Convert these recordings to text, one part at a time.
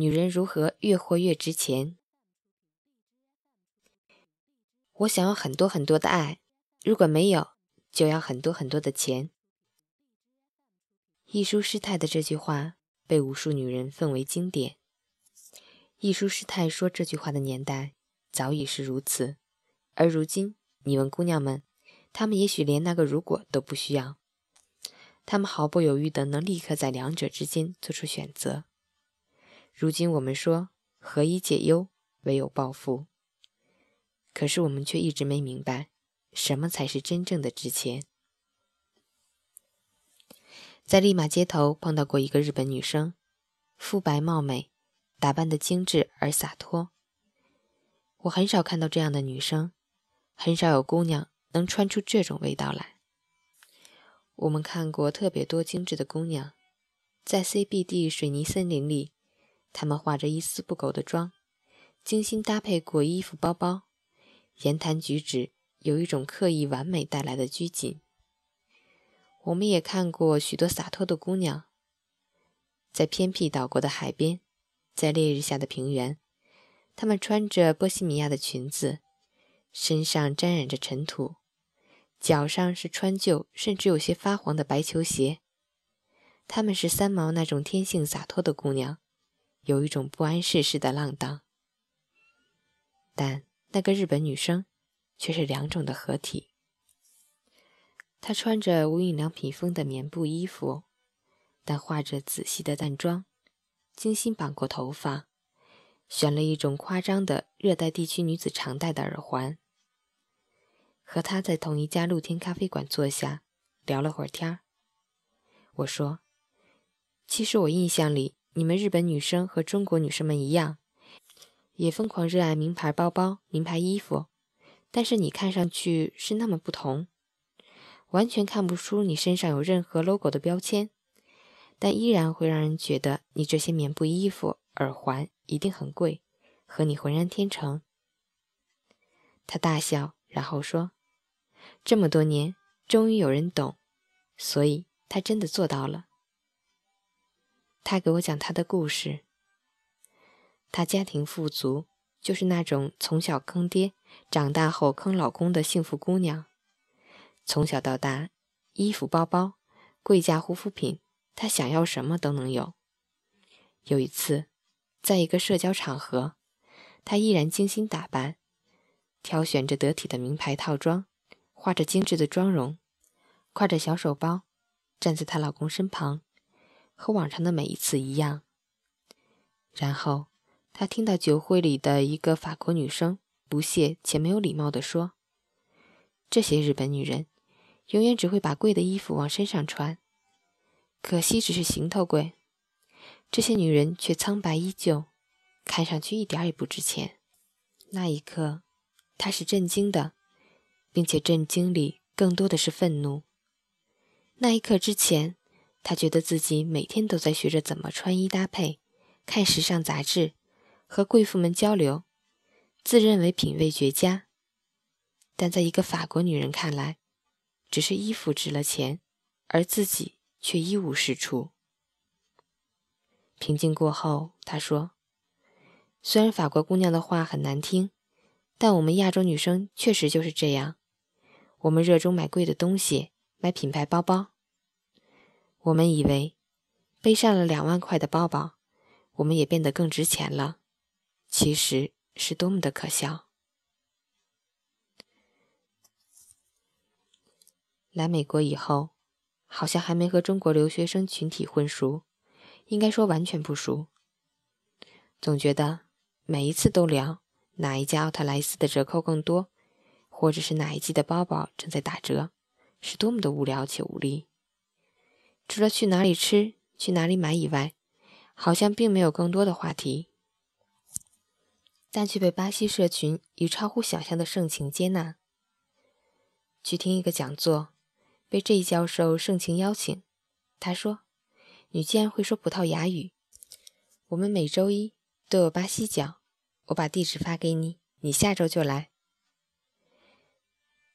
女人如何越活越值钱？我想要很多很多的爱，如果没有，就要很多很多的钱。一书师太的这句话被无数女人奉为经典。一书师太说这句话的年代早已是如此，而如今，你问姑娘们，她们也许连那个如果都不需要，她们毫不犹豫的能立刻在两者之间做出选择。如今我们说何以解忧，唯有暴富。可是我们却一直没明白，什么才是真正的值钱。在利马街头碰到过一个日本女生，肤白貌美，打扮的精致而洒脱。我很少看到这样的女生，很少有姑娘能穿出这种味道来。我们看过特别多精致的姑娘，在 CBD 水泥森林里。他们化着一丝不苟的妆，精心搭配过衣服、包包，言谈举止有一种刻意完美带来的拘谨。我们也看过许多洒脱的姑娘，在偏僻岛国的海边，在烈日下的平原，她们穿着波西米亚的裙子，身上沾染着尘土，脚上是穿旧甚至有些发黄的白球鞋。她们是三毛那种天性洒脱的姑娘。有一种不谙世事的浪荡，但那个日本女生却是两种的合体。她穿着无印良品风的棉布衣服，但化着仔细的淡妆，精心绑过头发，选了一种夸张的热带地区女子常戴的耳环。和她在同一家露天咖啡馆坐下，聊了会儿天儿。我说：“其实我印象里。”你们日本女生和中国女生们一样，也疯狂热爱名牌包包、名牌衣服，但是你看上去是那么不同，完全看不出你身上有任何 logo 的标签，但依然会让人觉得你这些棉布衣服、耳环一定很贵，和你浑然天成。他大笑，然后说：“这么多年，终于有人懂，所以他真的做到了。”他给我讲他的故事。他家庭富足，就是那种从小坑爹，长大后坑老公的幸福姑娘。从小到大，衣服、包包、贵价护肤品，她想要什么都能有。有一次，在一个社交场合，她依然精心打扮，挑选着得体的名牌套装，画着精致的妆容，挎着小手包，站在她老公身旁。和往常的每一次一样。然后，他听到酒会里的一个法国女生不屑且没有礼貌地说：“这些日本女人永远只会把贵的衣服往身上穿，可惜只是行头贵。这些女人却苍白依旧，看上去一点也不值钱。”那一刻，他是震惊的，并且震惊里更多的是愤怒。那一刻之前。他觉得自己每天都在学着怎么穿衣搭配，看时尚杂志，和贵妇们交流，自认为品味绝佳。但在一个法国女人看来，只是衣服值了钱，而自己却一无是处。平静过后，他说：“虽然法国姑娘的话很难听，但我们亚洲女生确实就是这样，我们热衷买贵的东西，买品牌包包。”我们以为背上了两万块的包包，我们也变得更值钱了。其实是多么的可笑！来美国以后，好像还没和中国留学生群体混熟，应该说完全不熟。总觉得每一次都聊哪一家奥特莱斯的折扣更多，或者是哪一季的包包正在打折，是多么的无聊且无力。除了去哪里吃、去哪里买以外，好像并没有更多的话题，但却被巴西社群以超乎想象的盛情接纳。去听一个讲座，被这一教授盛情邀请。他说：“你既然会说葡萄牙语，我们每周一都有巴西讲，我把地址发给你，你下周就来。”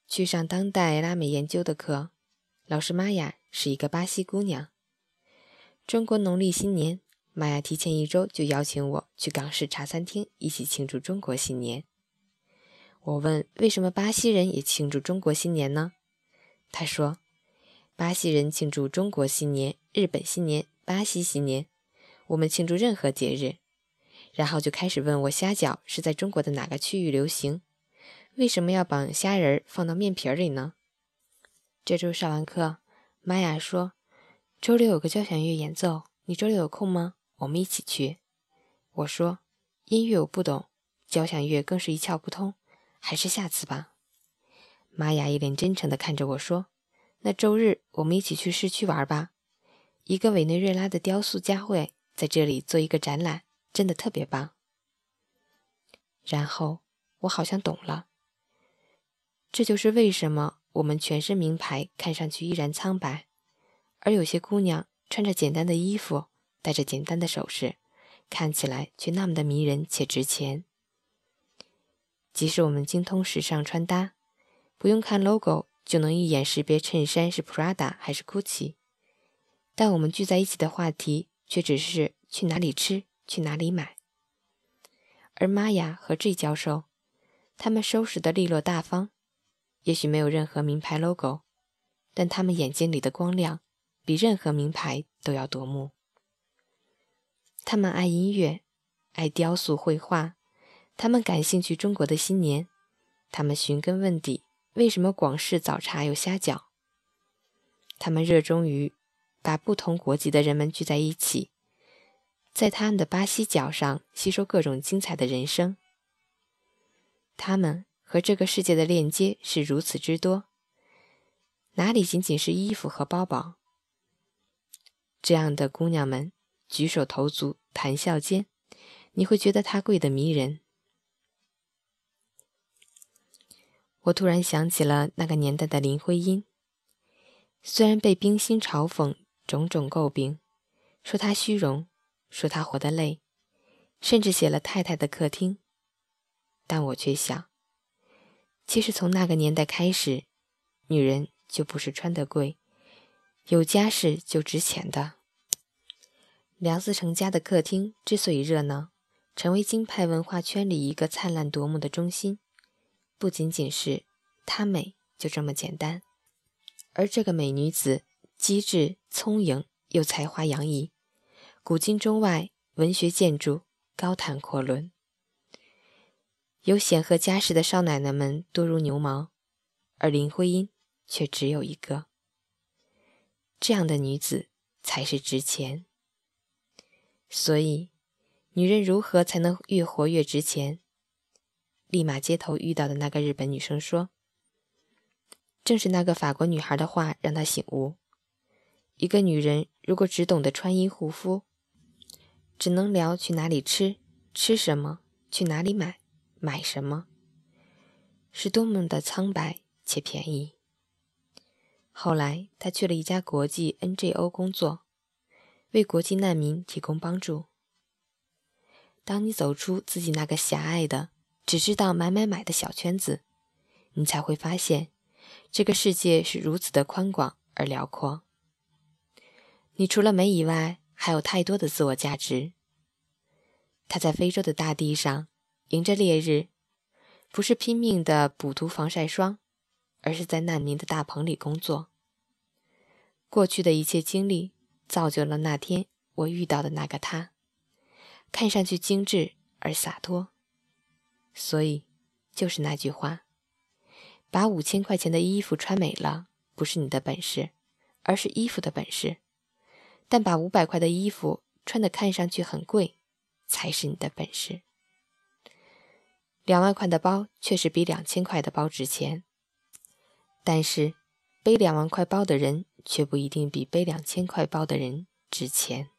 去上当代拉美研究的课，老师玛雅。是一个巴西姑娘。中国农历新年，玛雅提前一周就邀请我去港式茶餐厅一起庆祝中国新年。我问为什么巴西人也庆祝中国新年呢？他说，巴西人庆祝中国新年、日本新年、巴西新年，我们庆祝任何节日。然后就开始问我虾饺是在中国的哪个区域流行，为什么要把虾仁放到面皮里呢？这周上完课，玛雅说，周六有个交响乐演奏，你周六有空吗？我们一起去。我说，音乐我不懂，交响乐更是一窍不通。还是下次吧。玛雅一脸真诚地看着我说：“那周日我们一起去市区玩吧，一个委内瑞拉的雕塑家会在这里做一个展览，真的特别棒。”然后我好像懂了，这就是为什么我们全身名牌看上去依然苍白，而有些姑娘穿着简单的衣服，戴着简单的首饰，看起来却那么的迷人且值钱。即使我们精通时尚穿搭，不用看 logo 就能一眼识别衬衫是 Prada 还是 Gucci，但我们聚在一起的话题却只是去哪里吃、去哪里买。而玛雅和 G 教授，他们收拾的利落大方，也许没有任何名牌 logo，但他们眼睛里的光亮比任何名牌都要夺目。他们爱音乐，爱雕塑、绘画。他们感兴趣中国的新年，他们寻根问底，为什么广式早茶有虾饺？他们热衷于把不同国籍的人们聚在一起，在他们的巴西脚上吸收各种精彩的人生。他们和这个世界的链接是如此之多，哪里仅仅是衣服和包包？这样的姑娘们举手投足、谈笑间，你会觉得她贵得迷人。我突然想起了那个年代的林徽因，虽然被冰心嘲讽、种种诟病，说她虚荣，说她活得累，甚至写了《太太的客厅》，但我却想，其实从那个年代开始，女人就不是穿得贵，有家世就值钱的。梁思成家的客厅之所以热闹，成为京派文化圈里一个灿烂夺目的中心。不仅仅是她美，就这么简单。而这个美女子机智聪颖，又才华洋溢，古今中外文学建筑高谈阔论。有显赫家世的少奶奶们多如牛毛，而林徽因却只有一个。这样的女子才是值钱。所以，女人如何才能越活越值钱？立马街头遇到的那个日本女生说：“正是那个法国女孩的话让她醒悟。一个女人如果只懂得穿衣护肤，只能聊去哪里吃、吃什么，去哪里买、买什么，是多么的苍白且便宜。”后来，他去了一家国际 NGO 工作，为国际难民提供帮助。当你走出自己那个狭隘的，只知道买买买的小圈子，你才会发现，这个世界是如此的宽广而辽阔。你除了美以外，还有太多的自我价值。他在非洲的大地上，迎着烈日，不是拼命的补涂防晒霜，而是在难民的大棚里工作。过去的一切经历，造就了那天我遇到的那个他，看上去精致而洒脱。所以，就是那句话：把五千块钱的衣服穿美了，不是你的本事，而是衣服的本事；但把五百块的衣服穿的看上去很贵，才是你的本事。两万块的包确实比两千块的包值钱，但是背两万块包的人却不一定比背两千块包的人值钱。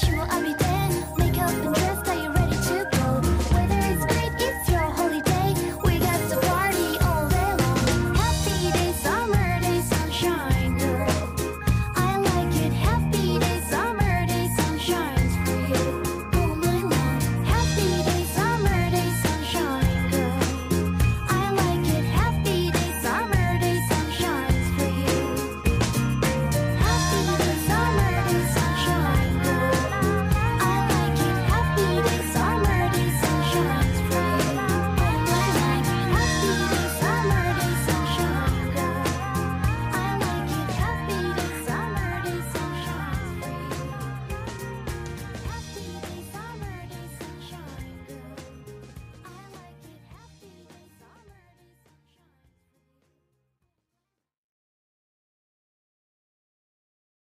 私を浴びて